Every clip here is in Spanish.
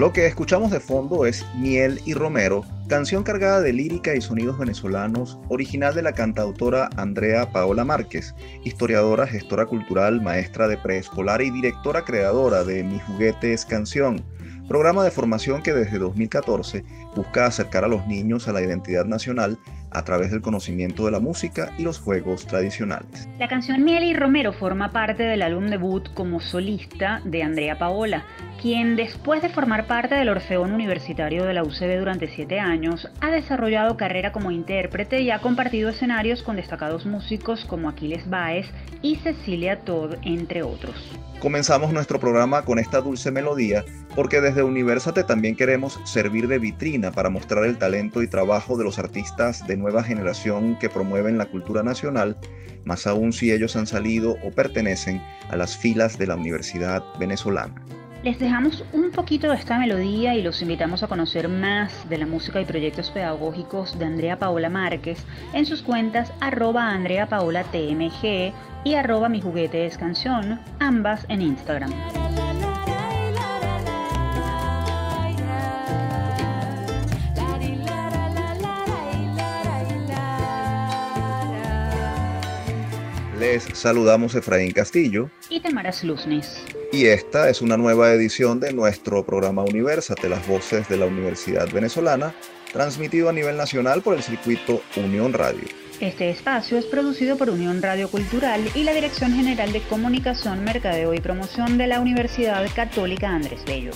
Lo que escuchamos de fondo es Miel y Romero, canción cargada de lírica y sonidos venezolanos, original de la cantautora Andrea Paola Márquez, historiadora, gestora cultural, maestra de preescolar y directora creadora de Mi Juguete es Canción, programa de formación que desde 2014 busca acercar a los niños a la identidad nacional a través del conocimiento de la música y los juegos tradicionales. La canción Miel y Romero forma parte del álbum debut como solista de Andrea Paola, quien después de formar parte del Orfeón Universitario de la UCB durante siete años, ha desarrollado carrera como intérprete y ha compartido escenarios con destacados músicos como Aquiles Baez y Cecilia Todd, entre otros. Comenzamos nuestro programa con esta dulce melodía porque desde Universate también queremos servir de vitrina para mostrar el talento y trabajo de los artistas de nueva generación que promueven la cultura nacional, más aún si ellos han salido o pertenecen a las filas de la Universidad Venezolana. Les dejamos un poquito de esta melodía y los invitamos a conocer más de la música y proyectos pedagógicos de Andrea Paola Márquez en sus cuentas arroba Andrea Paola TMG y arroba mi juguete es canción, ambas en Instagram. Les saludamos Efraín Castillo y Tamara Luznis. Y esta es una nueva edición de nuestro programa Universate, las voces de la Universidad Venezolana, transmitido a nivel nacional por el circuito Unión Radio. Este espacio es producido por Unión Radio Cultural y la Dirección General de Comunicación, Mercadeo y Promoción de la Universidad Católica Andrés Bello.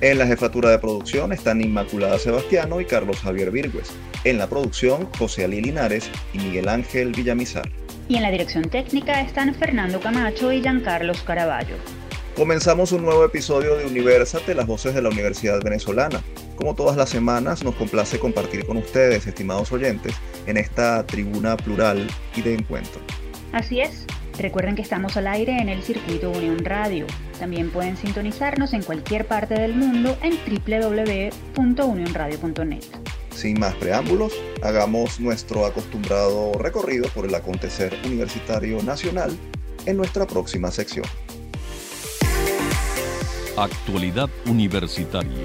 En la jefatura de producción están Inmaculada Sebastiano y Carlos Javier Virgües. En la producción, José Ali Linares y Miguel Ángel Villamizar y en la dirección técnica están Fernando Camacho y Giancarlos Caraballo. Comenzamos un nuevo episodio de Universate, las voces de la Universidad Venezolana. Como todas las semanas, nos complace compartir con ustedes, estimados oyentes, en esta tribuna plural y de encuentro. Así es, recuerden que estamos al aire en el circuito Unión Radio. También pueden sintonizarnos en cualquier parte del mundo en www.unionradio.net. Sin más preámbulos, hagamos nuestro acostumbrado recorrido por el acontecer universitario nacional en nuestra próxima sección. Actualidad Universitaria.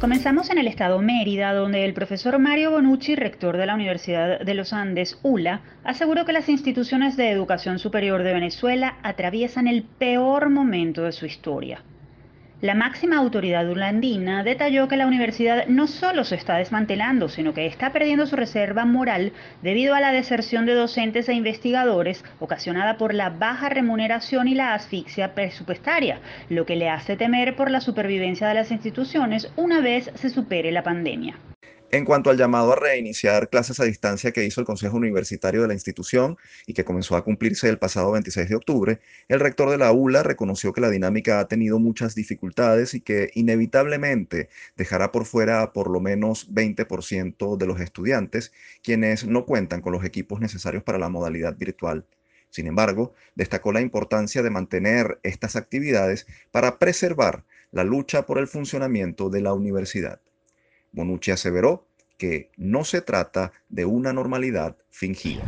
Comenzamos en el estado Mérida, donde el profesor Mario Bonucci, rector de la Universidad de los Andes, ULA, aseguró que las instituciones de educación superior de Venezuela atraviesan el peor momento de su historia. La máxima autoridad urlandina detalló que la universidad no solo se está desmantelando, sino que está perdiendo su reserva moral debido a la deserción de docentes e investigadores ocasionada por la baja remuneración y la asfixia presupuestaria, lo que le hace temer por la supervivencia de las instituciones una vez se supere la pandemia. En cuanto al llamado a reiniciar clases a distancia que hizo el Consejo Universitario de la institución y que comenzó a cumplirse el pasado 26 de octubre, el rector de la ULA reconoció que la dinámica ha tenido muchas dificultades y que inevitablemente dejará por fuera a por lo menos 20% de los estudiantes, quienes no cuentan con los equipos necesarios para la modalidad virtual. Sin embargo, destacó la importancia de mantener estas actividades para preservar la lucha por el funcionamiento de la universidad. Bonucci aseveró que no se trata de una normalidad fingida.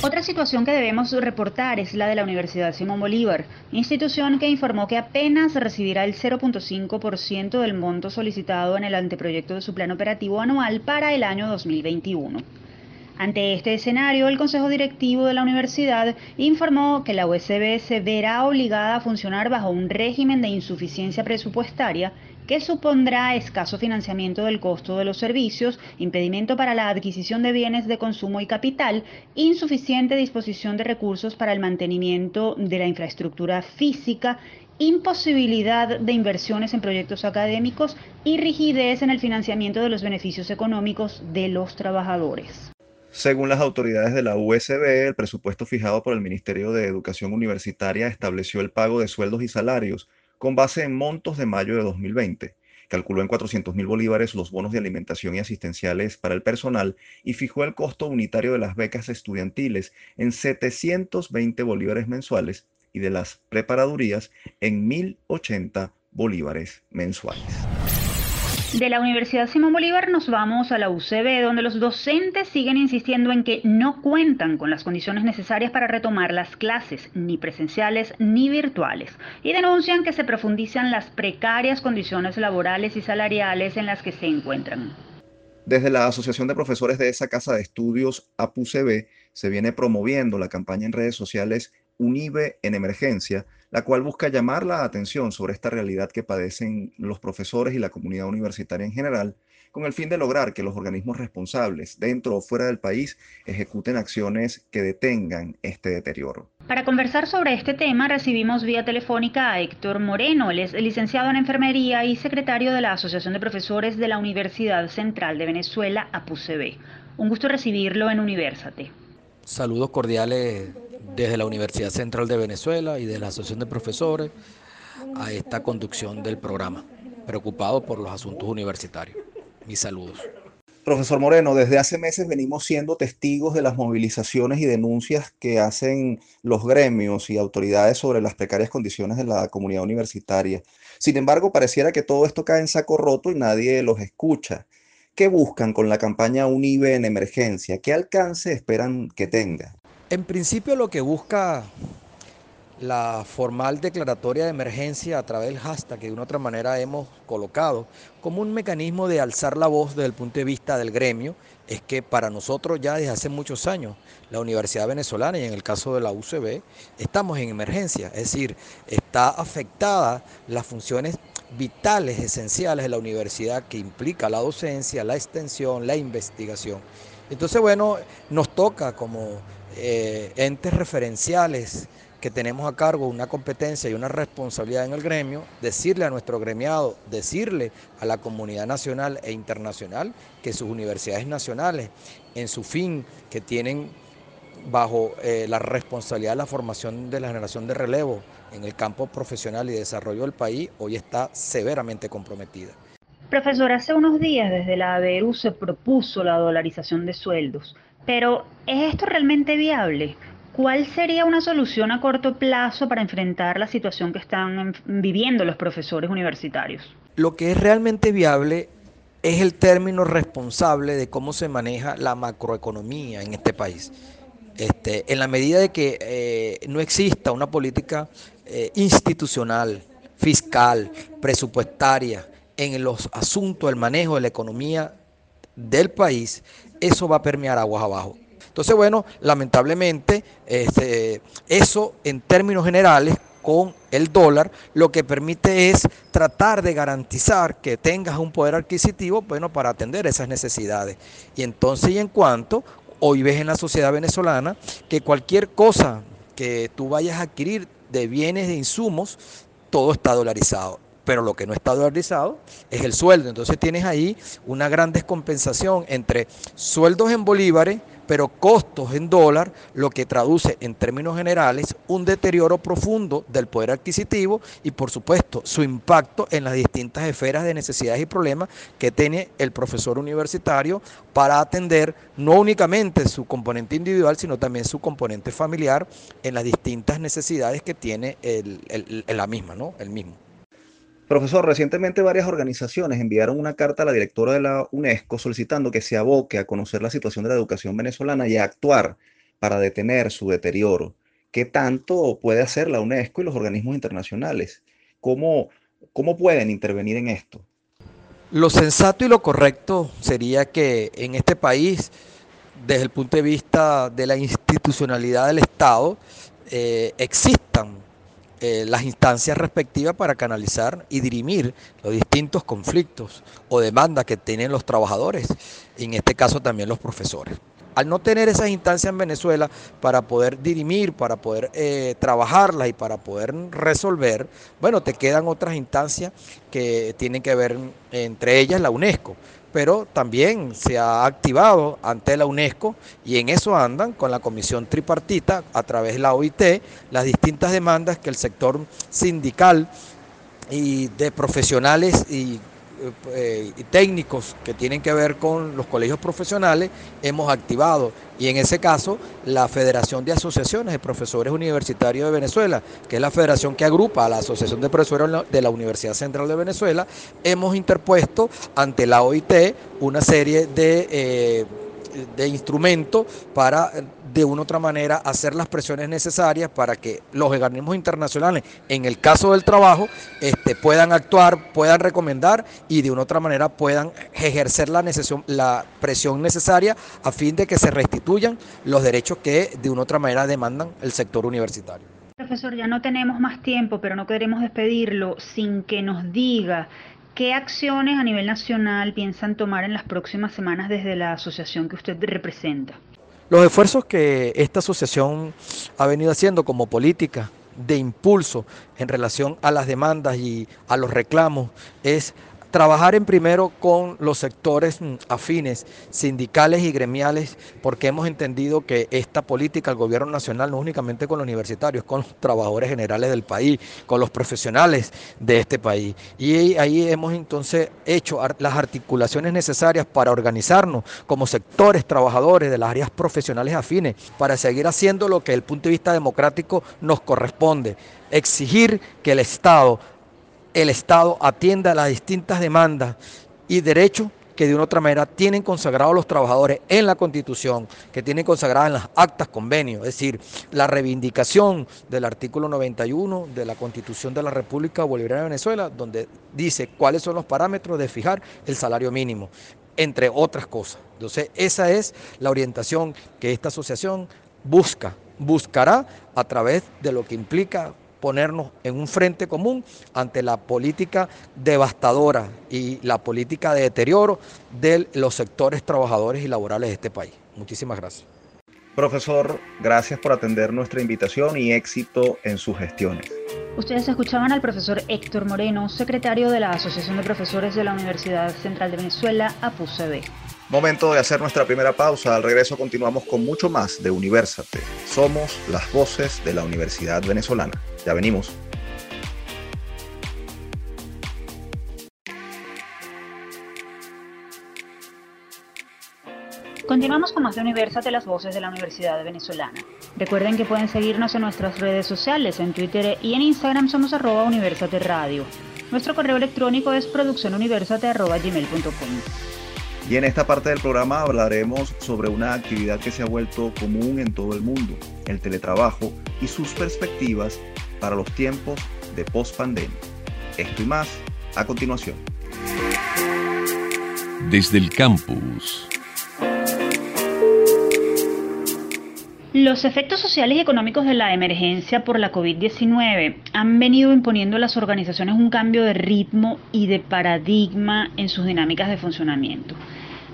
Otra situación que debemos reportar es la de la Universidad Simón Bolívar, institución que informó que apenas recibirá el 0.5% del monto solicitado en el anteproyecto de su plan operativo anual para el año 2021. Ante este escenario, el Consejo Directivo de la Universidad informó que la USB se verá obligada a funcionar bajo un régimen de insuficiencia presupuestaria que supondrá escaso financiamiento del costo de los servicios, impedimento para la adquisición de bienes de consumo y capital, insuficiente disposición de recursos para el mantenimiento de la infraestructura física, imposibilidad de inversiones en proyectos académicos y rigidez en el financiamiento de los beneficios económicos de los trabajadores. Según las autoridades de la USB, el presupuesto fijado por el Ministerio de Educación Universitaria estableció el pago de sueldos y salarios con base en montos de mayo de 2020. Calculó en 400 mil bolívares los bonos de alimentación y asistenciales para el personal y fijó el costo unitario de las becas estudiantiles en 720 bolívares mensuales y de las preparadurías en 1080 bolívares mensuales. De la Universidad Simón Bolívar nos vamos a la UCB, donde los docentes siguen insistiendo en que no cuentan con las condiciones necesarias para retomar las clases, ni presenciales ni virtuales, y denuncian que se profundizan las precarias condiciones laborales y salariales en las que se encuentran. Desde la Asociación de Profesores de esa casa de estudios, APUCB, se viene promoviendo la campaña en redes sociales Unive en Emergencia, la cual busca llamar la atención sobre esta realidad que padecen los profesores y la comunidad universitaria en general, con el fin de lograr que los organismos responsables, dentro o fuera del país, ejecuten acciones que detengan este deterioro. Para conversar sobre este tema recibimos vía telefónica a Héctor Moreno, él es licenciado en enfermería y secretario de la Asociación de Profesores de la Universidad Central de Venezuela, APUCB. Un gusto recibirlo en Universate. Saludos cordiales desde la Universidad Central de Venezuela y de la Asociación de Profesores a esta conducción del programa, preocupado por los asuntos universitarios. Mis saludos. Profesor Moreno, desde hace meses venimos siendo testigos de las movilizaciones y denuncias que hacen los gremios y autoridades sobre las precarias condiciones de la comunidad universitaria. Sin embargo, pareciera que todo esto cae en saco roto y nadie los escucha. ¿Qué buscan con la campaña UNIBE en emergencia? ¿Qué alcance esperan que tenga? En principio lo que busca la formal declaratoria de emergencia a través del hashtag que de una otra manera hemos colocado como un mecanismo de alzar la voz desde el punto de vista del gremio es que para nosotros ya desde hace muchos años la Universidad Venezolana y en el caso de la UCB estamos en emergencia, es decir, está afectada las funciones vitales, esenciales de la universidad que implica la docencia, la extensión, la investigación. Entonces, bueno, nos toca como eh, entes referenciales que tenemos a cargo una competencia y una responsabilidad en el gremio, decirle a nuestro gremiado, decirle a la comunidad nacional e internacional que sus universidades nacionales, en su fin que tienen bajo eh, la responsabilidad de la formación de la generación de relevo en el campo profesional y desarrollo del país, hoy está severamente comprometida. Profesor, hace unos días desde la ABERU se propuso la dolarización de sueldos. Pero, ¿es esto realmente viable? ¿Cuál sería una solución a corto plazo para enfrentar la situación que están viviendo los profesores universitarios? Lo que es realmente viable es el término responsable de cómo se maneja la macroeconomía en este país. Este, en la medida de que eh, no exista una política eh, institucional, fiscal, presupuestaria en los asuntos del manejo de la economía del país, eso va a permear aguas abajo. Entonces, bueno, lamentablemente, este, eso en términos generales con el dólar, lo que permite es tratar de garantizar que tengas un poder adquisitivo, bueno, para atender esas necesidades. Y entonces, y en cuanto, hoy ves en la sociedad venezolana que cualquier cosa que tú vayas a adquirir de bienes, de insumos, todo está dolarizado pero lo que no está dolarizado es el sueldo. Entonces tienes ahí una gran descompensación entre sueldos en bolívares, pero costos en dólar, lo que traduce en términos generales un deterioro profundo del poder adquisitivo y por supuesto su impacto en las distintas esferas de necesidades y problemas que tiene el profesor universitario para atender no únicamente su componente individual, sino también su componente familiar en las distintas necesidades que tiene la misma, ¿no? El mismo. Profesor, recientemente varias organizaciones enviaron una carta a la directora de la UNESCO solicitando que se aboque a conocer la situación de la educación venezolana y a actuar para detener su deterioro. ¿Qué tanto puede hacer la UNESCO y los organismos internacionales? ¿Cómo, cómo pueden intervenir en esto? Lo sensato y lo correcto sería que en este país, desde el punto de vista de la institucionalidad del Estado, eh, existan eh, las instancias respectivas para canalizar y dirimir los distintos conflictos o demandas que tienen los trabajadores, en este caso también los profesores. Al no tener esas instancias en Venezuela para poder dirimir, para poder eh, trabajarlas y para poder resolver, bueno, te quedan otras instancias que tienen que ver entre ellas la UNESCO pero también se ha activado ante la UNESCO y en eso andan con la comisión tripartita a través de la OIT las distintas demandas que el sector sindical y de profesionales y eh, técnicos que tienen que ver con los colegios profesionales, hemos activado. Y en ese caso, la Federación de Asociaciones de Profesores Universitarios de Venezuela, que es la federación que agrupa a la Asociación de Profesores de la Universidad Central de Venezuela, hemos interpuesto ante la OIT una serie de... Eh, de instrumento para de una otra manera hacer las presiones necesarias para que los organismos internacionales, en el caso del trabajo, este, puedan actuar, puedan recomendar y de una otra manera puedan ejercer la, la presión necesaria a fin de que se restituyan los derechos que de una otra manera demandan el sector universitario. Profesor, ya no tenemos más tiempo, pero no queremos despedirlo sin que nos diga ¿Qué acciones a nivel nacional piensan tomar en las próximas semanas desde la asociación que usted representa? Los esfuerzos que esta asociación ha venido haciendo como política de impulso en relación a las demandas y a los reclamos es Trabajar en primero con los sectores mm, afines, sindicales y gremiales, porque hemos entendido que esta política del gobierno nacional no únicamente con los universitarios, con los trabajadores generales del país, con los profesionales de este país. Y ahí hemos entonces hecho las articulaciones necesarias para organizarnos como sectores trabajadores de las áreas profesionales afines, para seguir haciendo lo que desde el punto de vista democrático nos corresponde, exigir que el Estado el Estado atienda las distintas demandas y derechos que de una otra manera tienen consagrados los trabajadores en la Constitución, que tienen consagradas en las actas convenios, es decir, la reivindicación del artículo 91 de la Constitución de la República Bolivariana de Venezuela, donde dice cuáles son los parámetros de fijar el salario mínimo, entre otras cosas. Entonces, esa es la orientación que esta asociación busca, buscará a través de lo que implica ponernos en un frente común ante la política devastadora y la política de deterioro de los sectores trabajadores y laborales de este país. Muchísimas gracias. Profesor, gracias por atender nuestra invitación y éxito en sus gestiones. Ustedes escuchaban al profesor Héctor Moreno, secretario de la Asociación de Profesores de la Universidad Central de Venezuela, APUCB. Momento de hacer nuestra primera pausa. Al regreso continuamos con mucho más de Universate. Somos las voces de la Universidad Venezolana. Ya venimos. Continuamos con más de Universate, las voces de la Universidad Venezolana. Recuerden que pueden seguirnos en nuestras redes sociales, en Twitter y en Instagram somos arroba Universate Radio. Nuestro correo electrónico es produccionuniversate.gmail.com. Y en esta parte del programa hablaremos sobre una actividad que se ha vuelto común en todo el mundo, el teletrabajo y sus perspectivas para los tiempos de post-pandemia. Esto y más a continuación. Desde el campus. Los efectos sociales y económicos de la emergencia por la COVID-19 han venido imponiendo a las organizaciones un cambio de ritmo y de paradigma en sus dinámicas de funcionamiento.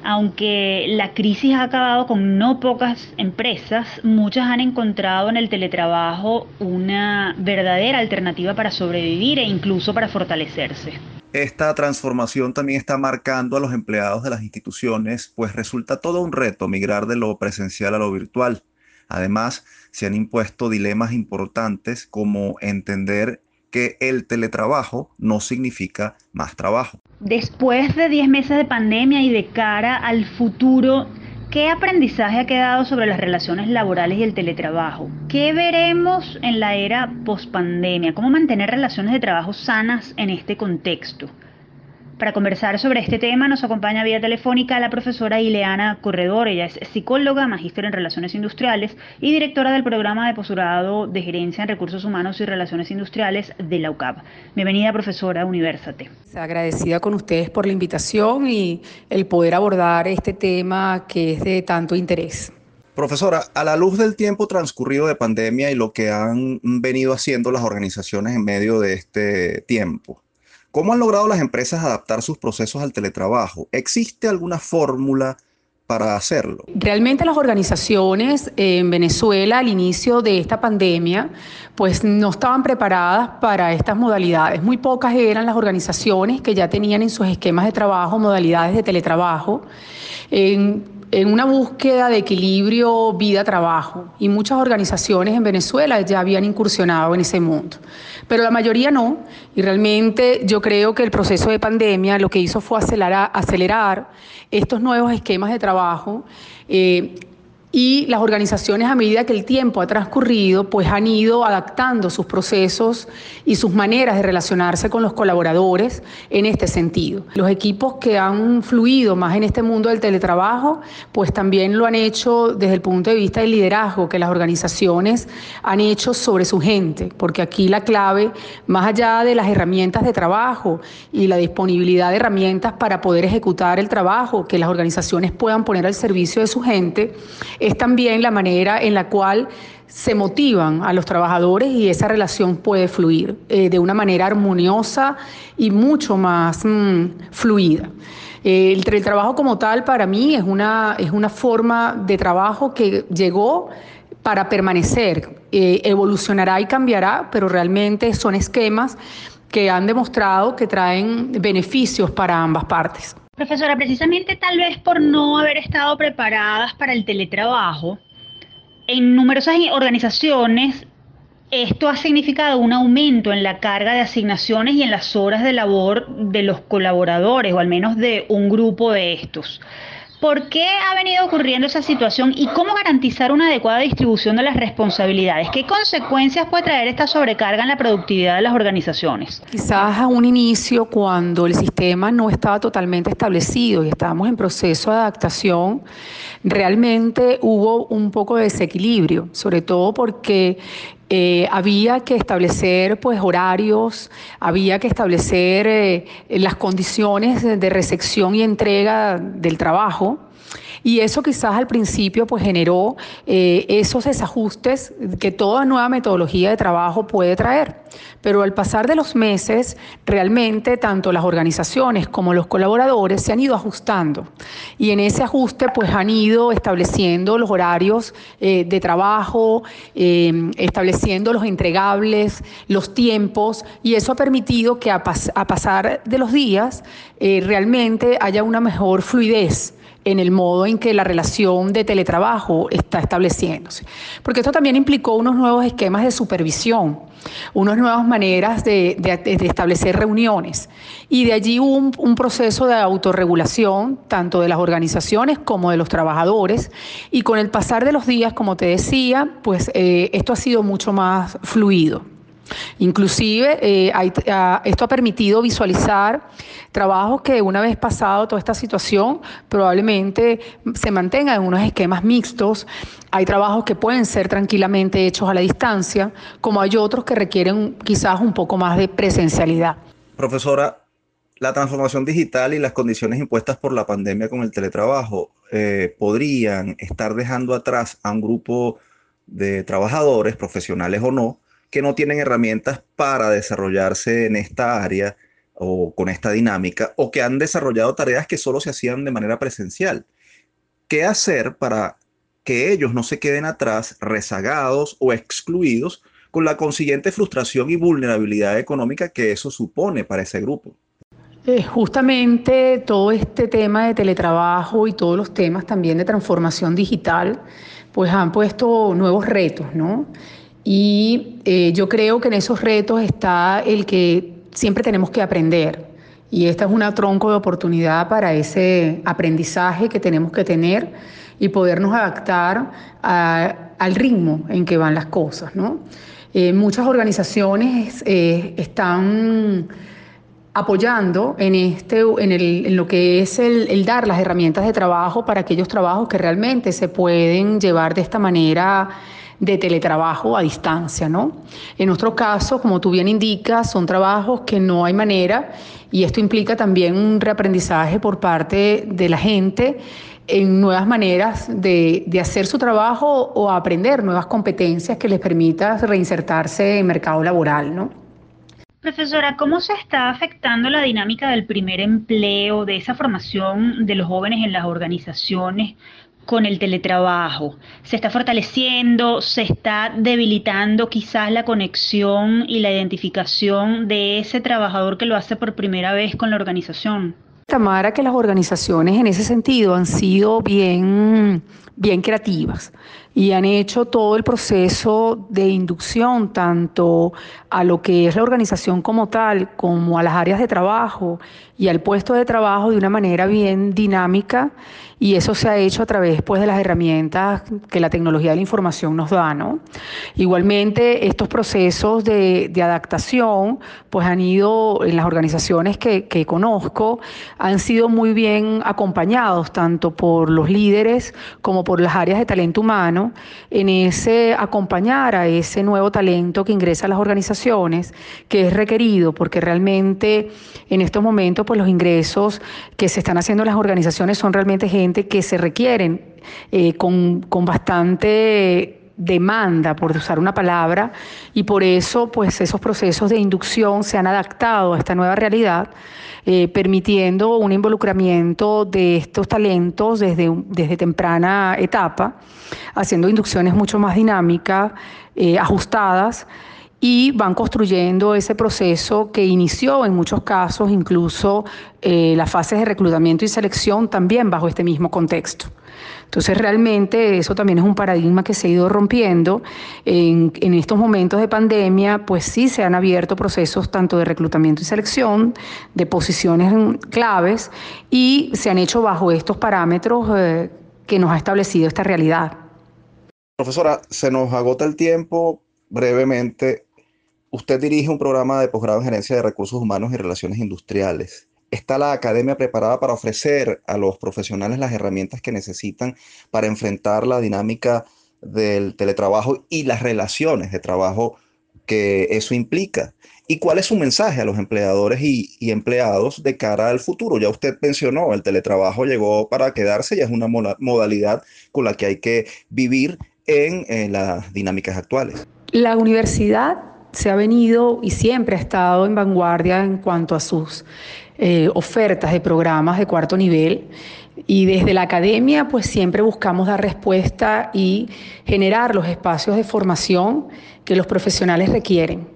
Aunque la crisis ha acabado con no pocas empresas, muchas han encontrado en el teletrabajo una verdadera alternativa para sobrevivir e incluso para fortalecerse. Esta transformación también está marcando a los empleados de las instituciones, pues resulta todo un reto migrar de lo presencial a lo virtual. Además, se han impuesto dilemas importantes como entender que el teletrabajo no significa más trabajo. Después de 10 meses de pandemia y de cara al futuro, ¿qué aprendizaje ha quedado sobre las relaciones laborales y el teletrabajo? ¿Qué veremos en la era pospandemia? ¿Cómo mantener relaciones de trabajo sanas en este contexto? Para conversar sobre este tema nos acompaña vía telefónica la profesora Ileana Corredor. Ella es psicóloga, magíster en Relaciones Industriales y directora del programa de posgrado de Gerencia en Recursos Humanos y Relaciones Industriales de la UCAP. Bienvenida, profesora Universate. Agradecida con ustedes por la invitación y el poder abordar este tema que es de tanto interés. Profesora, a la luz del tiempo transcurrido de pandemia y lo que han venido haciendo las organizaciones en medio de este tiempo, ¿Cómo han logrado las empresas adaptar sus procesos al teletrabajo? ¿Existe alguna fórmula para hacerlo? Realmente las organizaciones en Venezuela al inicio de esta pandemia pues no estaban preparadas para estas modalidades. Muy pocas eran las organizaciones que ya tenían en sus esquemas de trabajo modalidades de teletrabajo. Una búsqueda de equilibrio vida-trabajo y muchas organizaciones en Venezuela ya habían incursionado en ese mundo, pero la mayoría no y realmente yo creo que el proceso de pandemia lo que hizo fue acelerar, acelerar estos nuevos esquemas de trabajo. Eh, y las organizaciones a medida que el tiempo ha transcurrido, pues han ido adaptando sus procesos y sus maneras de relacionarse con los colaboradores en este sentido. Los equipos que han fluido más en este mundo del teletrabajo, pues también lo han hecho desde el punto de vista del liderazgo que las organizaciones han hecho sobre su gente, porque aquí la clave, más allá de las herramientas de trabajo y la disponibilidad de herramientas para poder ejecutar el trabajo que las organizaciones puedan poner al servicio de su gente, es también la manera en la cual se motivan a los trabajadores y esa relación puede fluir eh, de una manera armoniosa y mucho más mm, fluida. Eh, el trabajo como tal para mí es una, es una forma de trabajo que llegó para permanecer, eh, evolucionará y cambiará, pero realmente son esquemas que han demostrado que traen beneficios para ambas partes. Profesora, precisamente tal vez por no haber estado preparadas para el teletrabajo, en numerosas organizaciones esto ha significado un aumento en la carga de asignaciones y en las horas de labor de los colaboradores, o al menos de un grupo de estos. ¿Por qué ha venido ocurriendo esa situación y cómo garantizar una adecuada distribución de las responsabilidades? ¿Qué consecuencias puede traer esta sobrecarga en la productividad de las organizaciones? Quizás a un inicio, cuando el sistema no estaba totalmente establecido y estábamos en proceso de adaptación, realmente hubo un poco de desequilibrio, sobre todo porque eh, había que establecer pues horarios, había que establecer eh, las condiciones de recepción y entrega del trabajo y eso quizás al principio pues generó eh, esos desajustes que toda nueva metodología de trabajo puede traer. Pero al pasar de los meses, realmente tanto las organizaciones como los colaboradores se han ido ajustando. Y en ese ajuste pues han ido estableciendo los horarios eh, de trabajo, eh, estableciendo los entregables, los tiempos, y eso ha permitido que a, a pasar de los días realmente haya una mejor fluidez en el modo en que la relación de teletrabajo está estableciéndose. Porque esto también implicó unos nuevos esquemas de supervisión, unas nuevas maneras de, establecer reuniones. Y de allí un, un, proceso de autorregulación, tanto de las organizaciones como de los trabajadores. Y con el pasar de los días, como te decía, pues eh, esto ha sido mucho más fluido. Inclusive, eh, esto ha permitido visualizar trabajos que una vez pasado toda esta situación probablemente se mantengan en unos esquemas mixtos. Hay trabajos que pueden ser tranquilamente hechos a la distancia, como hay otros que requieren quizás un poco más de presencialidad. Profesora, la transformación digital y las condiciones impuestas por la pandemia con el teletrabajo eh, podrían estar dejando atrás a un grupo de trabajadores, profesionales o no, que no tienen herramientas para desarrollarse en esta área o con esta dinámica o que han desarrollado tareas que solo se hacían de manera presencial. ¿Qué hacer para que ellos no se queden atrás, rezagados o excluidos con la consiguiente frustración y vulnerabilidad económica que eso supone para ese grupo? Eh, justamente todo este tema de teletrabajo y todos los temas también de transformación digital, pues han puesto nuevos retos, ¿no? Y eh, yo creo que en esos retos está el que siempre tenemos que aprender. Y esta es una tronco de oportunidad para ese aprendizaje que tenemos que tener y podernos adaptar al ritmo en que van las cosas. ¿no? Eh, muchas organizaciones eh, están apoyando en, este, en, el, en lo que es el, el, dar las herramientas de trabajo para aquellos trabajos que realmente se pueden llevar de esta manera de teletrabajo a distancia, ¿no? En nuestro caso, como tú bien indicas, son trabajos que no hay manera y esto implica también un reaprendizaje por parte de la gente en nuevas maneras de, de, hacer su trabajo o aprender nuevas competencias que les permita reinsertarse en mercado laboral, ¿no? Profesora, ¿cómo se está afectando la dinámica del primer empleo, de esa formación de los jóvenes en las organizaciones con el teletrabajo? ¿Se está fortaleciendo? ¿Se está debilitando quizás la conexión y la identificación de ese trabajador que lo hace por primera vez con la organización? Tamara, que las organizaciones en ese sentido han sido bien, bien creativas y han hecho todo el proceso de inducción tanto a lo que es la organización como tal, como a las áreas de trabajo y al puesto de trabajo de una manera bien dinámica y eso se ha hecho a través pues, de las herramientas que la tecnología de la información nos da. ¿no? Igualmente, estos procesos de, de adaptación pues, han ido en las organizaciones que, que conozco, han sido muy bien acompañados tanto por los líderes como por las áreas de talento humano en ese acompañar a ese nuevo talento que ingresa a las organizaciones, que es requerido, porque realmente en estos momentos pues los ingresos que se están haciendo en las organizaciones son realmente gente que se requieren eh, con, con bastante demanda, por usar una palabra, y por eso pues esos procesos de inducción se han adaptado a esta nueva realidad, eh, permitiendo un involucramiento de estos talentos desde, desde temprana etapa, haciendo inducciones mucho más dinámicas, eh, ajustadas, y van construyendo ese proceso que inició en muchos casos incluso eh, las fases de reclutamiento y selección también bajo este mismo contexto. Entonces realmente eso también es un paradigma que se ha ido rompiendo. En, estos momentos de pandemia, pues sí se han abierto procesos tanto de reclutamiento y selección, de posiciones claves, y se han hecho bajo estos parámetros eh, que nos ha establecido esta realidad. Profesora, se nos agota el tiempo brevemente. Usted dirige un programa de posgrado en gerencia de recursos humanos y relaciones industriales. ¿Está la academia preparada para ofrecer a los profesionales las herramientas que necesitan para enfrentar la dinámica del teletrabajo y las relaciones de trabajo que eso implica? ¿Y cuál es su mensaje a los empleadores y, empleados de cara al futuro? Ya usted mencionó, el teletrabajo llegó para quedarse y es una modalidad con la que hay que vivir en las dinámicas actuales. La universidad se ha venido y siempre ha estado en vanguardia en cuanto a sus eh, ofertas de programas de cuarto nivel. Y desde la academia, pues siempre buscamos dar respuesta y generar los espacios de formación que los profesionales requieren.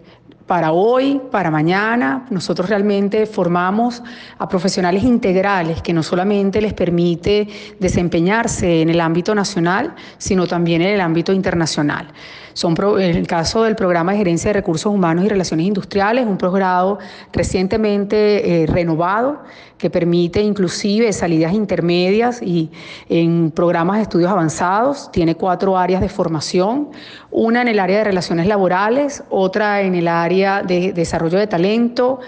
Para hoy, para mañana, nosotros realmente formamos a profesionales integrales que no solamente les permite desempeñarse en el ámbito nacional, sino también en el ámbito internacional. Son el caso del programa de gerencia de recursos humanos y relaciones industriales, un programa recientemente eh, renovado que permite inclusive salidas intermedias y en programas de estudios avanzados. Tiene cuatro áreas de formación, una en el área de relaciones laborales, otra en el área de desarrollo de talento,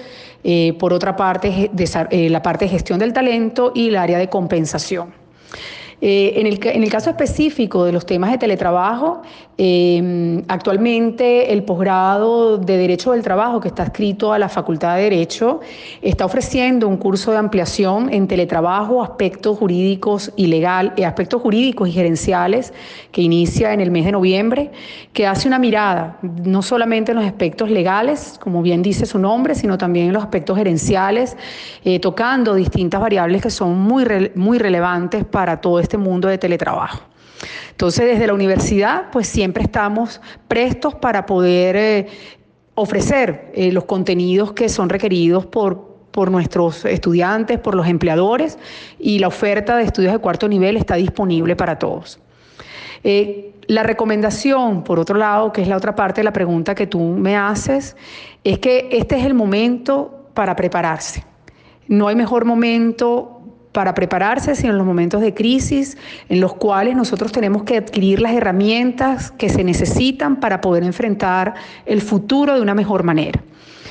eh, por otra parte de, eh, la parte de gestión del talento y el área de compensación. Eh, en, el, caso específico de los temas de teletrabajo, eh, actualmente el posgrado de Derecho del Trabajo que está escrito a la Facultad de Derecho está ofreciendo un curso de ampliación en teletrabajo, aspectos jurídicos y legal, eh, aspectos jurídicos gerenciales que inicia en el mes de noviembre, que hace una mirada no solamente en los aspectos legales, como bien dice su nombre, sino también en los aspectos gerenciales, eh, tocando distintas variables que son muy, muy relevantes para todo este mundo de teletrabajo. Entonces, desde la universidad, pues siempre estamos prestos para poder eh, ofrecer eh, los contenidos que son requeridos por, por nuestros estudiantes, por los empleadores, y la oferta de estudios de cuarto nivel está disponible para todos. Eh, la recomendación, por otro lado, que es la otra parte de la pregunta que tú me haces, es que este es el momento para prepararse. No hay mejor momento para prepararse, sino en los momentos de crisis en los cuales nosotros tenemos que adquirir las herramientas que se necesitan para poder enfrentar el futuro de una mejor manera.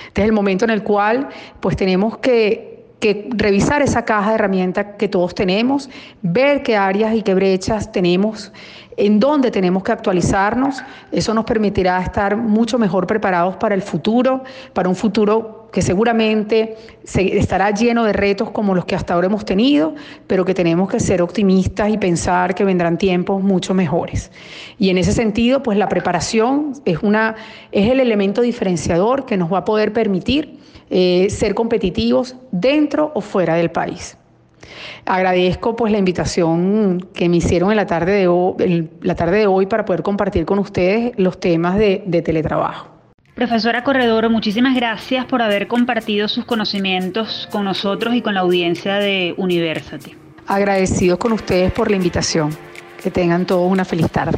Este es el momento en el cual pues tenemos que, que revisar esa caja de herramientas que todos tenemos, ver qué áreas y qué brechas tenemos en dónde tenemos que actualizarnos. Eso nos permitirá estar mucho mejor preparados para el futuro, para un futuro que seguramente estará lleno de retos como los que hasta ahora hemos tenido, pero que tenemos que ser optimistas y pensar que vendrán tiempos mucho mejores. Y en ese sentido, pues la preparación es, una, es el elemento diferenciador que nos va a poder permitir eh, ser competitivos dentro o fuera del país. Agradezco pues la invitación que me hicieron en la tarde de hoy, la tarde de hoy para poder compartir con ustedes los temas de, de teletrabajo. Profesora Corredor, muchísimas gracias por haber compartido sus conocimientos con nosotros y con la audiencia de Universate. Agradecidos con ustedes por la invitación. Que tengan todos una feliz tarde.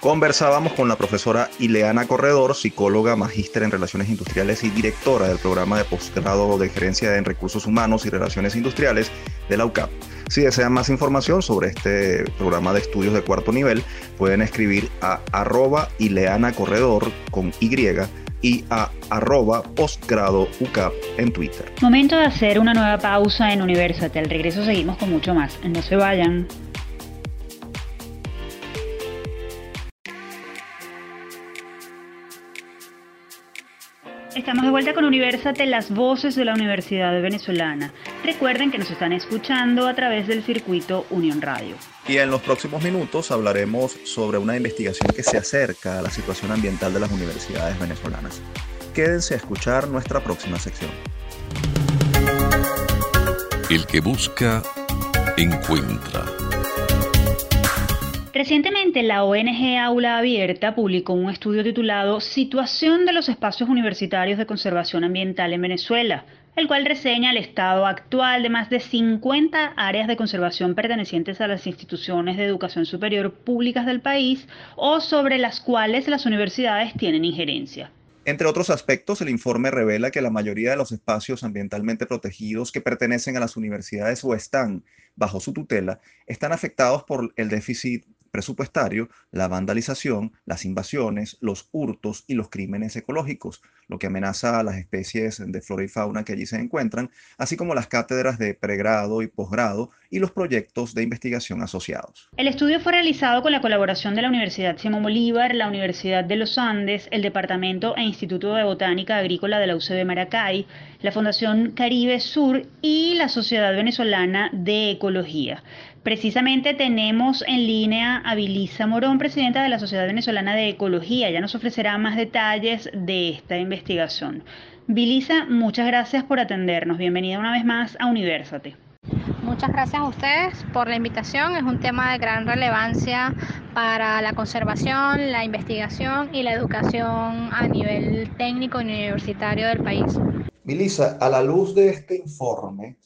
Conversábamos con la profesora Ileana Corredor, psicóloga, magíster en Relaciones Industriales y directora del programa de posgrado de Gerencia en Recursos Humanos y Relaciones Industriales de la UCAP. Si desean más información sobre este programa de estudios de cuarto nivel, pueden escribir a arroba Ileana Corredor con Y y a arroba postgrado UCAP en Twitter. Momento de hacer una nueva pausa en Universate. Al regreso seguimos con mucho más. No se vayan. Estamos de vuelta con Universate, las voces de la Universidad Venezolana. Recuerden que nos están escuchando a través del circuito Unión Radio. Y en los próximos minutos hablaremos sobre una investigación que se acerca a la situación ambiental de las universidades venezolanas. Quédense a escuchar nuestra próxima sección. El que busca, encuentra. Recientemente la ONG Aula Abierta publicó un estudio titulado Situación de los espacios universitarios de conservación ambiental en Venezuela, el cual reseña el estado actual de más de 50 áreas de conservación pertenecientes a las instituciones de educación superior públicas del país o sobre las cuales las universidades tienen injerencia. Entre otros aspectos, el informe revela que la mayoría de los espacios ambientalmente protegidos que pertenecen a las universidades o están bajo su tutela están afectados por el déficit presupuestario, la vandalización, las invasiones, los hurtos y los crímenes ecológicos, lo que amenaza a las especies de flora y fauna que allí se encuentran, así como las cátedras de pregrado y posgrado y los proyectos de investigación asociados. El estudio fue realizado con la colaboración de la Universidad Simón Bolívar, la Universidad de los Andes, el Departamento e Instituto de Botánica Agrícola de la UCB Maracay, la Fundación Caribe Sur y la Sociedad Venezolana de Ecología. Precisamente tenemos en línea a Vilisa Morón, presidenta de la Sociedad Venezolana de Ecología. Ya nos ofrecerá más detalles de esta investigación. Vilisa, muchas gracias por atendernos. Bienvenida una vez más a Universate. Muchas gracias a ustedes por la invitación. Es un tema de gran relevancia para la conservación, la investigación y la educación a nivel técnico y universitario del país. Vilisa, a la luz de este informe,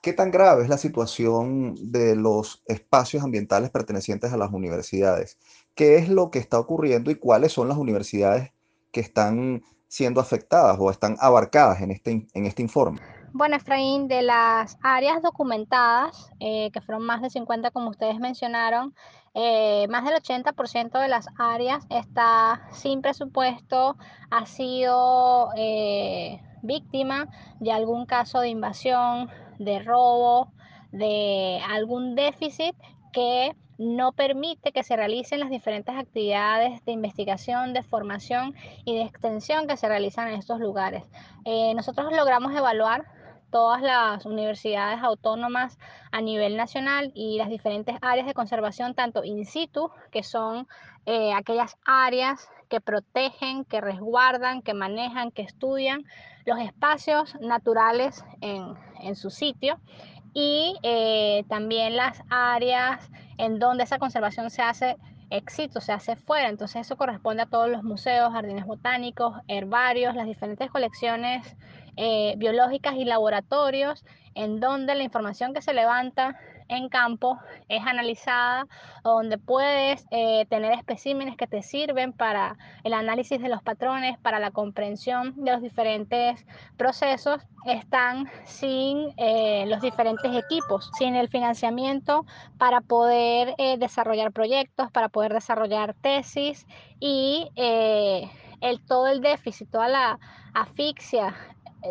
¿Qué tan grave es la situación de los espacios ambientales pertenecientes a las universidades? ¿Qué es lo que está ocurriendo y cuáles son las universidades que están siendo afectadas o están abarcadas en este, en este informe? Bueno, Efraín, de las áreas documentadas, eh, que fueron más de 50 como ustedes mencionaron, eh, más del 80% de las áreas está sin presupuesto, ha sido eh, víctima de algún caso de invasión, de robo, de algún déficit que no permite que se realicen las diferentes actividades de investigación, de formación y de extensión que se realizan en estos lugares. Eh, nosotros logramos evaluar todas las universidades autónomas a nivel nacional y las diferentes áreas de conservación, tanto in situ, que son eh, aquellas áreas que protegen, que resguardan, que manejan, que estudian los espacios naturales en, su sitio y eh, también las áreas en donde esa conservación se hace éxito, se hace fuera. Entonces eso corresponde a todos los museos, jardines botánicos, herbarios, las diferentes colecciones eh, biológicas y laboratorios en donde la información que se levanta en campo es analizada, donde puedes eh, tener especímenes que te sirven para el análisis de los patrones, para la comprensión de los diferentes procesos, están sin eh, los diferentes equipos, sin el financiamiento para poder eh, desarrollar proyectos, para poder desarrollar tesis y el, todo el déficit, toda la asfixia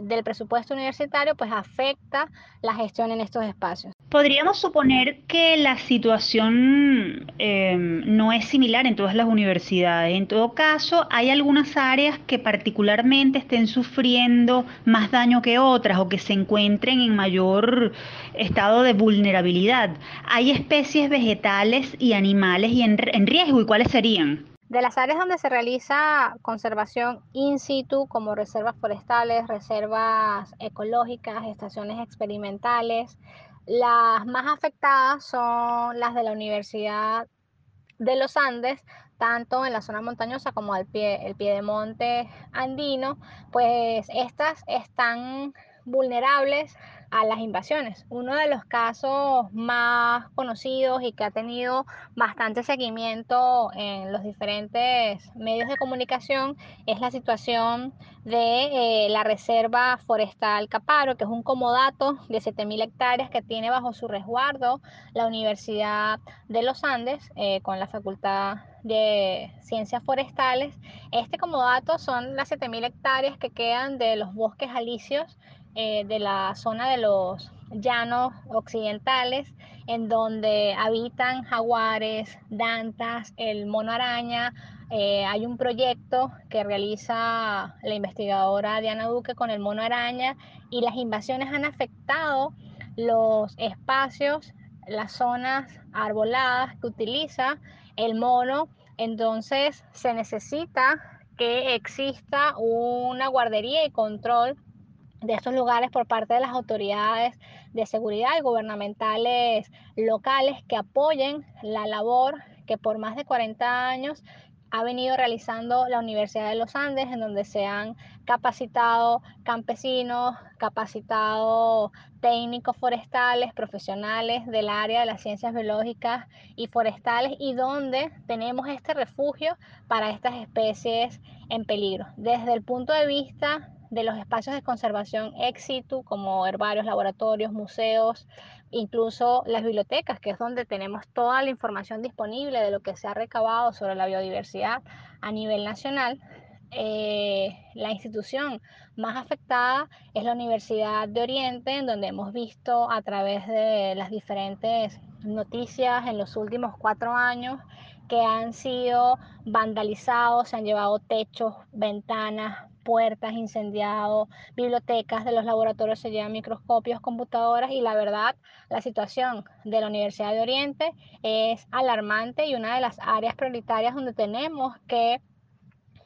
del presupuesto universitario, pues afecta la gestión en estos espacios. Podríamos suponer que la situación em, no es similar en todas las universidades. En todo caso, hay algunas áreas que particularmente estén sufriendo más daño que otras o que se encuentren en mayor estado de vulnerabilidad. Hay especies vegetales y animales y en, en riesgo. ¿Y cuáles serían? De las áreas donde se realiza conservación in situ, como reservas forestales, reservas ecológicas, estaciones experimentales, las más afectadas son las de la Universidad de los Andes, tanto en la zona montañosa como al pie, el pie de monte andino, pues estas están vulnerables a las invasiones. Uno de los casos más conocidos y que ha tenido bastante seguimiento en los diferentes medios de comunicación es la situación de eh, la Reserva Forestal Caparo, que es un comodato de 7.000 hectáreas que tiene bajo su resguardo la Universidad de los Andes eh, con la Facultad de Ciencias Forestales. Este comodato son las 7.000 hectáreas que quedan de los bosques alisios eh, de la zona de los llanos occidentales, en donde habitan jaguares, dantas, el mono araña. Eh, hay un proyecto que realiza la investigadora Diana Duque con el mono araña y las invasiones han afectado los espacios, las zonas arboladas que utiliza el mono. Entonces se necesita que exista una guardería y control de estos lugares por parte de las autoridades de seguridad y gubernamentales locales que apoyen la labor que por más de 40 años ha venido realizando la Universidad de los Andes, en donde se han capacitado campesinos, capacitado técnicos forestales, profesionales del área de las ciencias biológicas y forestales, y donde tenemos este refugio para estas especies en peligro. Desde el punto de vista de los espacios de conservación ex situ, como herbarios, laboratorios, museos, incluso las bibliotecas, que es donde tenemos toda la información disponible de lo que se ha recabado sobre la biodiversidad a nivel nacional. Eh, la institución más afectada es la Universidad de Oriente, en donde hemos visto a través de las diferentes noticias en los últimos cuatro años que han sido vandalizados, se han llevado techos, ventanas, puertas incendiado, bibliotecas de los laboratorios se llevan microscopios, computadoras y la verdad la situación de la Universidad de Oriente es alarmante y una de las áreas prioritarias donde tenemos que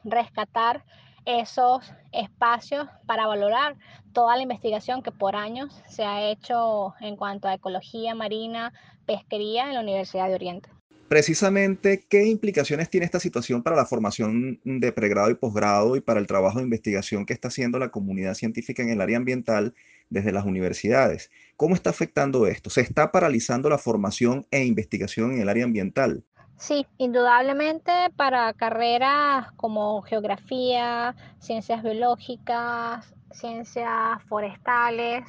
rescatar esos espacios para valorar toda la investigación que por años se ha hecho en cuanto a ecología marina, pesquería en la Universidad de Oriente. Precisamente, ¿qué implicaciones tiene esta situación para la formación de pregrado y posgrado y para el trabajo de investigación que está haciendo la comunidad científica en el área ambiental desde las universidades? ¿Cómo está afectando esto? ¿Se está paralizando la formación e investigación en el área ambiental? Sí, indudablemente para carreras como geografía, ciencias biológicas, ciencias forestales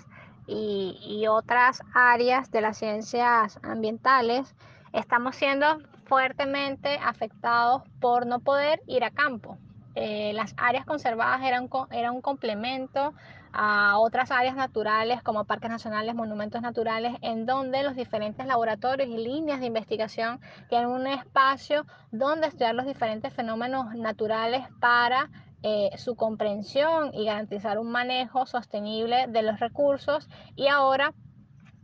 y, otras áreas de las ciencias ambientales, estamos siendo fuertemente afectados por no poder ir a campo. Eh, las áreas conservadas eran, un complemento a otras áreas naturales como parques nacionales, monumentos naturales, en donde los diferentes laboratorios y líneas de investigación tienen un espacio donde estudiar los diferentes fenómenos naturales para eh, su comprensión y garantizar un manejo sostenible de los recursos. Y ahora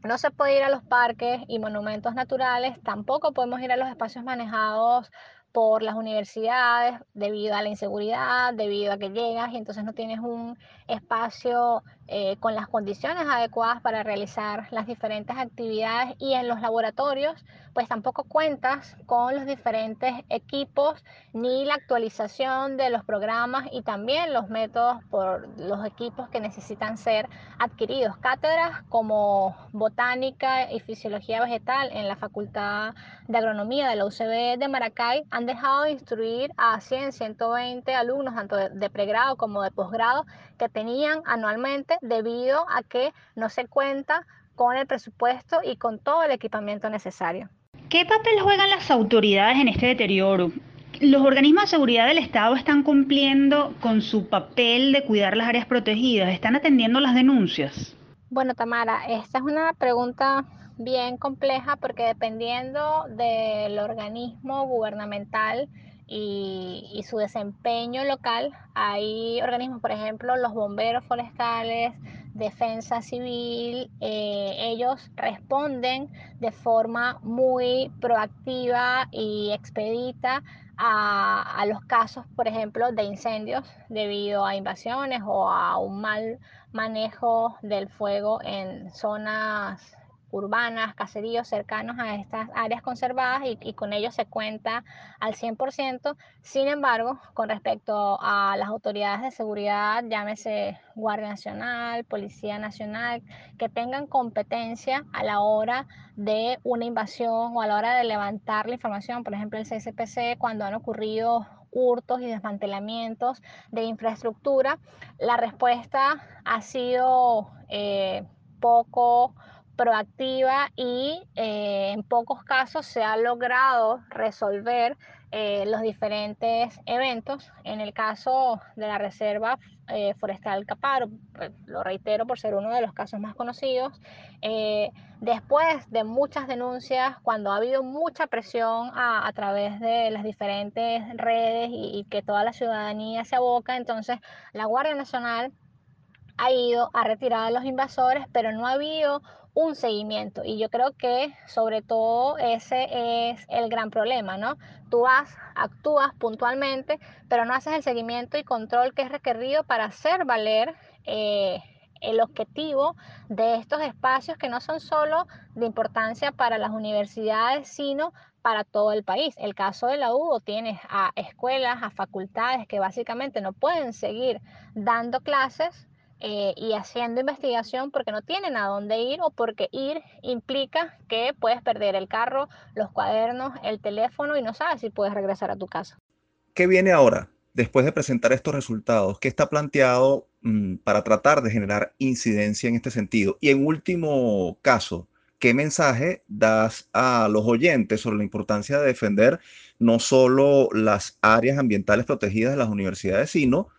no se puede ir a los parques y monumentos naturales, tampoco podemos ir a los espacios manejados por las universidades debido a la inseguridad, debido a que llegas y entonces no tienes un espacio eh, con las condiciones adecuadas para realizar las diferentes actividades y en los laboratorios pues tampoco cuentas con los diferentes equipos ni la actualización de los programas y también los métodos por los equipos que necesitan ser adquiridos. Cátedras como botánica y fisiología vegetal en la Facultad de Agronomía de la UCB de Maracay han dejado de instruir a 100, 120 alumnos, tanto de pregrado como de posgrado, que tenían anualmente debido a que no se cuenta con el presupuesto y con todo el equipamiento necesario. ¿Qué papel juegan las autoridades en este deterioro? ¿Los organismos de seguridad del Estado están cumpliendo con su papel de cuidar las áreas protegidas? ¿Están atendiendo las denuncias? Bueno, Tamara, esta es una pregunta bien compleja porque dependiendo del organismo gubernamental y, su desempeño local. Hay organismos, por ejemplo, los bomberos forestales, defensa civil, eh, ellos responden de forma muy proactiva y expedita a, a, los casos, por ejemplo, de incendios debido a invasiones o a un mal manejo del fuego en zonas urbanas, caseríos cercanos a estas áreas conservadas y, con ellos se cuenta al 100%. Sin embargo, con respecto a las autoridades de seguridad, llámese Guardia Nacional, Policía Nacional, que tengan competencia a la hora de una invasión o a la hora de levantar la información, por ejemplo, el CSPC, cuando han ocurrido hurtos y desmantelamientos de infraestructura, la respuesta ha sido eh, poco proactiva y eh, en pocos casos se ha logrado resolver eh, los diferentes eventos. En el caso de la Reserva eh, Forestal Caparo, pues, lo reitero por ser uno de los casos más conocidos, después de muchas denuncias, cuando ha habido mucha presión a, través de las diferentes redes y, y que toda la ciudadanía se aboca, entonces la Guardia Nacional ha ido a retirar a los invasores, pero no ha habido un seguimiento. Y yo creo que sobre todo ese es el gran problema, ¿no? Tú vas, actúas puntualmente, pero no haces el seguimiento y control que es requerido para hacer valer eh, el objetivo de estos espacios que no son solo de importancia para las universidades, sino para todo el país. El caso de la UDO tienes a escuelas, a facultades que básicamente no pueden seguir dando clases eh, y haciendo investigación porque no tienen a dónde ir o porque ir implica que puedes perder el carro, los cuadernos, el teléfono y no sabes si puedes regresar a tu casa. ¿Qué viene ahora? Después de presentar estos resultados, ¿qué está planteado mm, para tratar de generar incidencia en este sentido? Y en último caso, ¿qué mensaje das a los oyentes sobre la importancia de defender no solo las áreas ambientales protegidas de las universidades, sino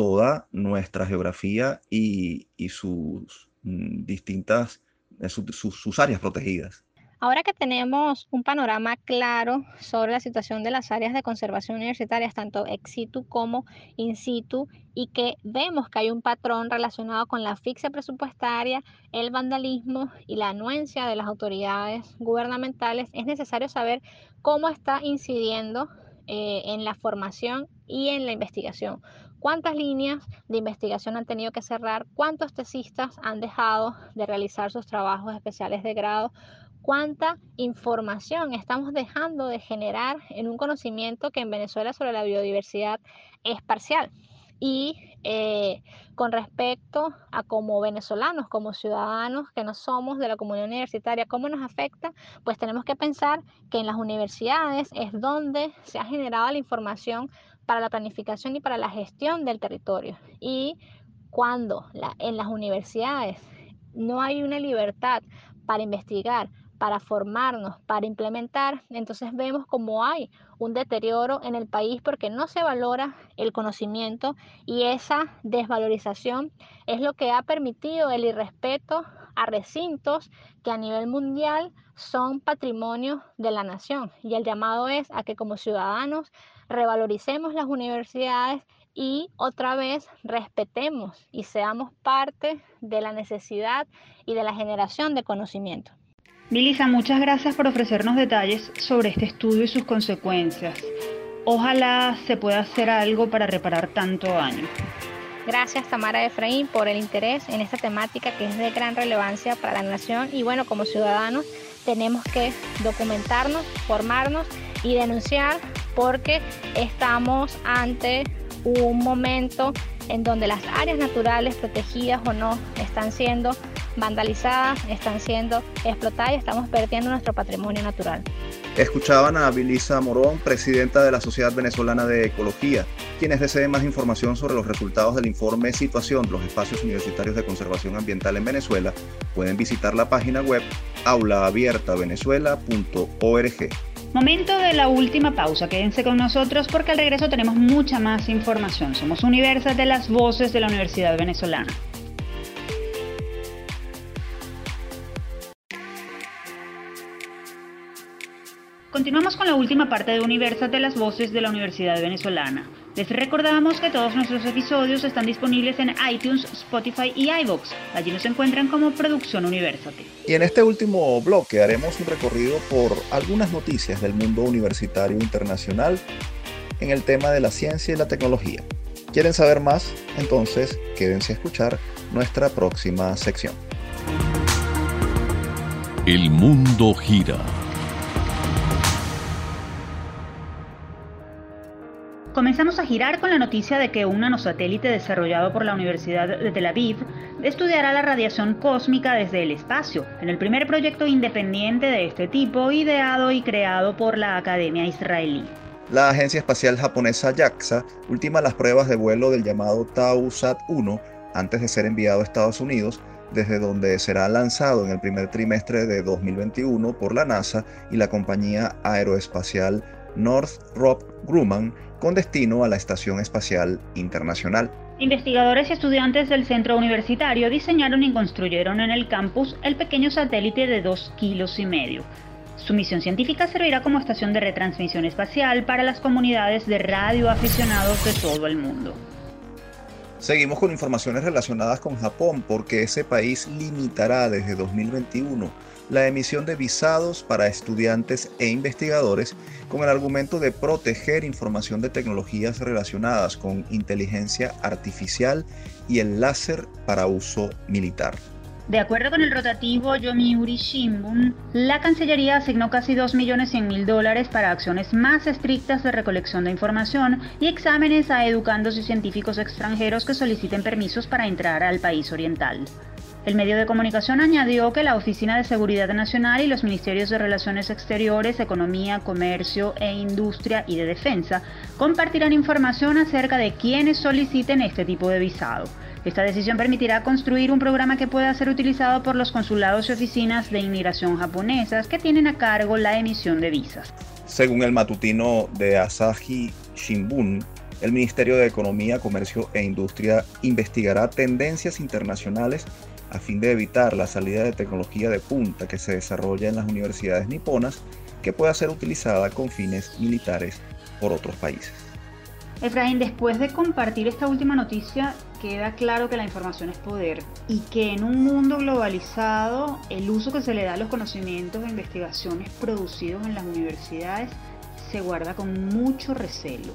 toda nuestra geografía y, sus mm, distintas, eh, sus áreas protegidas. Ahora que tenemos un panorama claro sobre la situación de las áreas de conservación universitarias, tanto ex situ como in situ, y que vemos que hay un patrón relacionado con la asfixia presupuestaria, el vandalismo y la anuencia de las autoridades gubernamentales, es necesario saber cómo está incidiendo eh, en la formación y en la investigación cuántas líneas de investigación han tenido que cerrar, cuántos tesistas han dejado de realizar sus trabajos especiales de grado, cuánta información estamos dejando de generar en un conocimiento que en Venezuela sobre la biodiversidad es parcial. Y eh, con respecto a como venezolanos, como ciudadanos que no somos de la comunidad universitaria, ¿cómo nos afecta? Pues tenemos que pensar que en las universidades es donde se ha generado la información para la planificación y para la gestión del territorio. Y cuando en las universidades no hay una libertad para investigar, para formarnos, para implementar, entonces vemos como hay un deterioro en el país porque no se valora el conocimiento y esa desvalorización es lo que ha permitido el irrespeto a recintos que a nivel mundial son patrimonio de la nación. Y el llamado es a que como ciudadanos revaloricemos las universidades y otra vez respetemos y seamos parte de la necesidad y de la generación de conocimiento. Milisa, muchas gracias por ofrecernos detalles sobre este estudio y sus consecuencias. Ojalá se pueda hacer algo para reparar tanto daño. Gracias Tamara Efraín por el interés en esta temática que es de gran relevancia para la nación y bueno, como ciudadanos tenemos que documentarnos, formarnos y denunciar porque estamos ante un momento en donde las áreas naturales protegidas o no están siendo vandalizadas, están siendo explotadas y estamos perdiendo nuestro patrimonio natural. Escuchaban a Bilisa Morón, presidenta de la Sociedad Venezolana de Ecología. Quienes deseen más información sobre los resultados del informe Situación de los espacios universitarios de conservación ambiental en Venezuela pueden visitar la página web aulaabiertavenezuela.org. Momento de la última pausa. Quédense con nosotros porque al regreso tenemos mucha más información. Somos Universas de las Voces de la Universidad Venezolana. Continuamos con la última parte de Universas de las Voces de la Universidad Venezolana. Les recordamos que todos nuestros episodios están disponibles en iTunes, Spotify y iVoox. Allí nos encuentran como Producción Universate. Y en este último bloque haremos un recorrido por algunas noticias del mundo universitario internacional en el tema de la ciencia y la tecnología. ¿Quieren saber más? Entonces quédense a escuchar nuestra próxima sección. El mundo gira. Comenzamos a girar con la noticia de que un nanosatélite desarrollado por la Universidad de Tel Aviv estudiará la radiación cósmica desde el espacio, en el primer proyecto independiente de este tipo ideado y creado por la Academia Israelí. La agencia espacial japonesa JAXA ultima las pruebas de vuelo del llamado Tau-SAT-1 antes de ser enviado a Estados Unidos, desde donde será lanzado en el primer trimestre de 2021 por la NASA y la compañía aeroespacial Northrop Grumman con destino a la Estación Espacial Internacional. Investigadores y estudiantes del centro universitario diseñaron y construyeron en el campus el pequeño satélite de 2 kilos y medio. Su misión científica servirá como estación de retransmisión espacial para las comunidades de radioaficionados de todo el mundo. Seguimos con informaciones relacionadas con Japón porque ese país limitará desde 2021 la emisión de visados para estudiantes e investigadores con el argumento de proteger información de tecnologías relacionadas con inteligencia artificial y el láser para uso militar. De acuerdo con el rotativo Yomiuri Shimbun, la Cancillería asignó casi 2.100.000 dólares para acciones más estrictas de recolección de información y exámenes a educandos y científicos extranjeros que soliciten permisos para entrar al país oriental. El medio de comunicación añadió que la Oficina de Seguridad Nacional y los Ministerios de Relaciones Exteriores, Economía, Comercio e Industria y de Defensa compartirán información acerca de quienes soliciten este tipo de visado. Esta decisión permitirá construir un programa que pueda ser utilizado por los consulados y oficinas de inmigración japonesas que tienen a cargo la emisión de visas. Según el matutino de Asahi Shimbun, el Ministerio de Economía, Comercio e Industria investigará tendencias internacionales a fin de evitar la salida de tecnología de punta que se desarrolla en las universidades niponas que pueda ser utilizada con fines militares por otros países. Efraín, después de compartir esta última noticia, queda claro que la información es poder y que en un mundo globalizado el uso que se le da a los conocimientos e investigaciones producidos en las universidades se guarda con mucho recelo.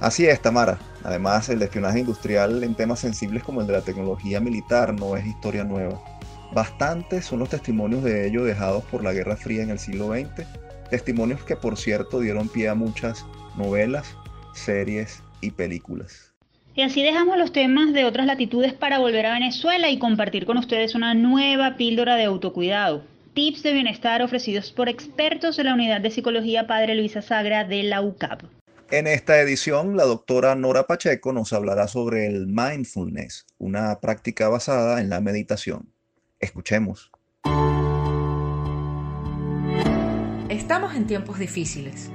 Así es, Tamara. Además, el espionaje industrial en temas sensibles como el de la tecnología militar no es historia nueva. Bastantes son los testimonios de ello dejados por la Guerra Fría en el siglo XX, testimonios que por cierto dieron pie a muchas novelas, series y películas. Y así dejamos los temas de otras latitudes para volver a Venezuela y compartir con ustedes una nueva píldora de autocuidado. Tips de bienestar ofrecidos por expertos de la Unidad de Psicología Padre Luisa Sagra de la UCAP. En esta edición, la doctora Nora Pacheco nos hablará sobre el mindfulness, una práctica basada en la meditación. Escuchemos. Estamos en tiempos difíciles.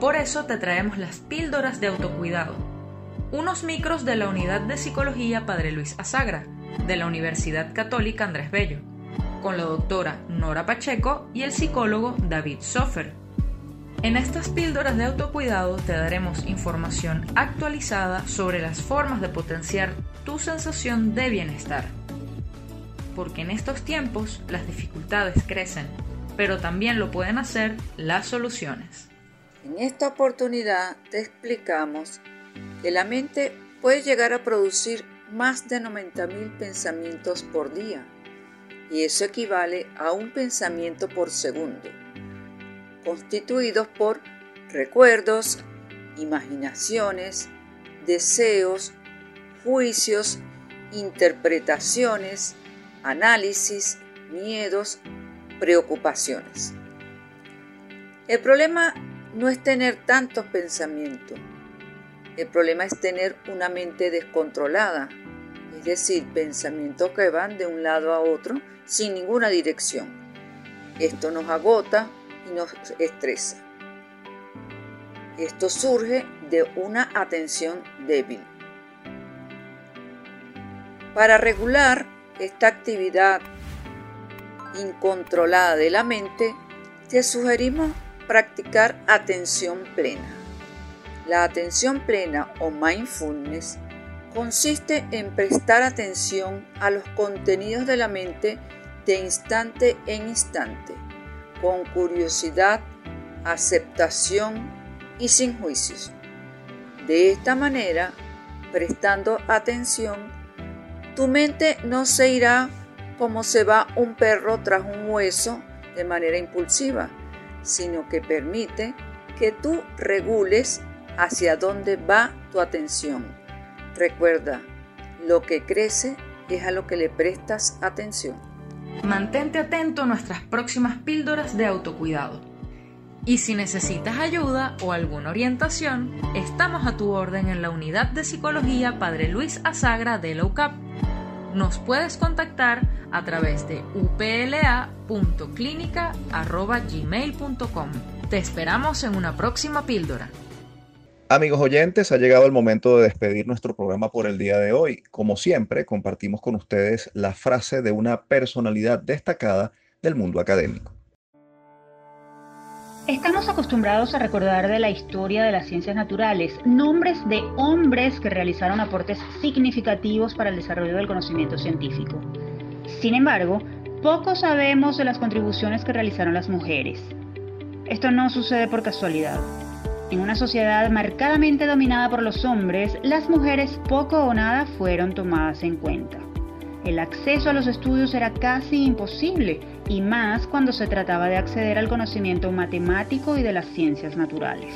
Por eso te traemos las píldoras de autocuidado. Unos micros de la Unidad de Psicología Padre Luis Azagra, de la Universidad Católica Andrés Bello, con la doctora Nora Pacheco y el psicólogo David Sofer en estas píldoras de autocuidado te daremos información actualizada sobre las formas de potenciar tu sensación de bienestar. Porque en estos tiempos las dificultades crecen, pero también lo pueden hacer las soluciones. En esta oportunidad te explicamos que la mente puede llegar a producir más de 90.000 pensamientos por día y eso equivale a un pensamiento por segundo constituidos por recuerdos, imaginaciones, deseos, juicios, interpretaciones, análisis, miedos, preocupaciones. El problema no es tener tantos pensamientos, el problema es tener una mente descontrolada, es decir, pensamientos que van de un lado a otro sin ninguna dirección. Esto nos agota, nos estresa. Esto surge de una atención débil. Para regular esta actividad incontrolada de la mente, te sugerimos practicar atención plena. La atención plena o mindfulness consiste en prestar atención a los contenidos de la mente de instante en instante con curiosidad, aceptación y sin juicios. De esta manera, prestando atención, tu mente no se irá como se va un perro tras un hueso de manera impulsiva, sino que permite que tú regules hacia dónde va tu atención. Recuerda, lo que crece es a lo que le prestas atención. Mantente atento a nuestras próximas píldoras de autocuidado. Y si necesitas ayuda o alguna orientación, estamos a tu orden en la unidad de psicología Padre Luis Azagra de la. Nos puedes contactar a través de upla.clinica.gmail.com. Te esperamos en una próxima píldora. Amigos oyentes, ha llegado el momento de despedir nuestro programa por el día de hoy. Como siempre, compartimos con ustedes la frase de una personalidad destacada del mundo académico. Estamos acostumbrados a recordar de la historia de las ciencias naturales nombres de hombres que realizaron aportes significativos para el desarrollo del conocimiento científico. Sin embargo, poco sabemos de las contribuciones que realizaron las mujeres. Esto no sucede por casualidad. En una sociedad marcadamente dominada por los hombres, las mujeres poco o nada fueron tomadas en cuenta. El acceso a los estudios era casi imposible, y más cuando se trataba de acceder al conocimiento matemático y de las ciencias naturales.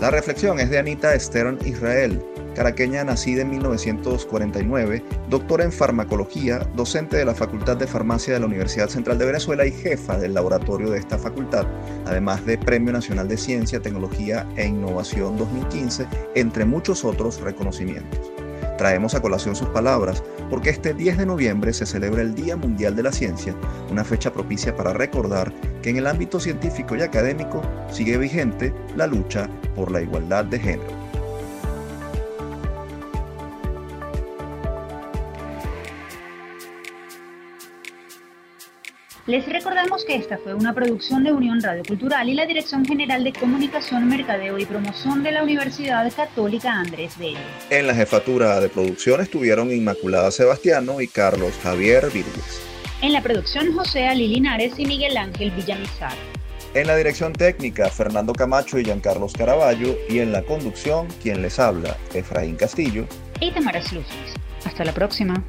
La reflexión es de Anita Stern Israel, caraqueña nacida en 1949, doctora en farmacología, docente de la Facultad de Farmacia de la Universidad Central de Venezuela y jefa del laboratorio de esta facultad, además de Premio Nacional de Ciencia, Tecnología e Innovación 2015, entre muchos otros reconocimientos. Traemos a colación sus palabras porque este 10 de noviembre se celebra el Día Mundial de la Ciencia, una fecha propicia para recordar que en el ámbito científico y académico sigue vigente la lucha por la igualdad de género. Les recordamos que esta fue una producción de Unión Radio Cultural y la Dirección General de Comunicación, Mercadeo y Promoción de la Universidad Católica Andrés Bello. En la jefatura de producción estuvieron Inmaculada Sebastiano y Carlos Javier Virgues. En la producción José Ali Linares y Miguel Ángel Villamizar. En la dirección técnica Fernando Camacho y Giancarlos Caraballo y en la conducción quien les habla Efraín Castillo y Tamara Luces. Hasta la próxima.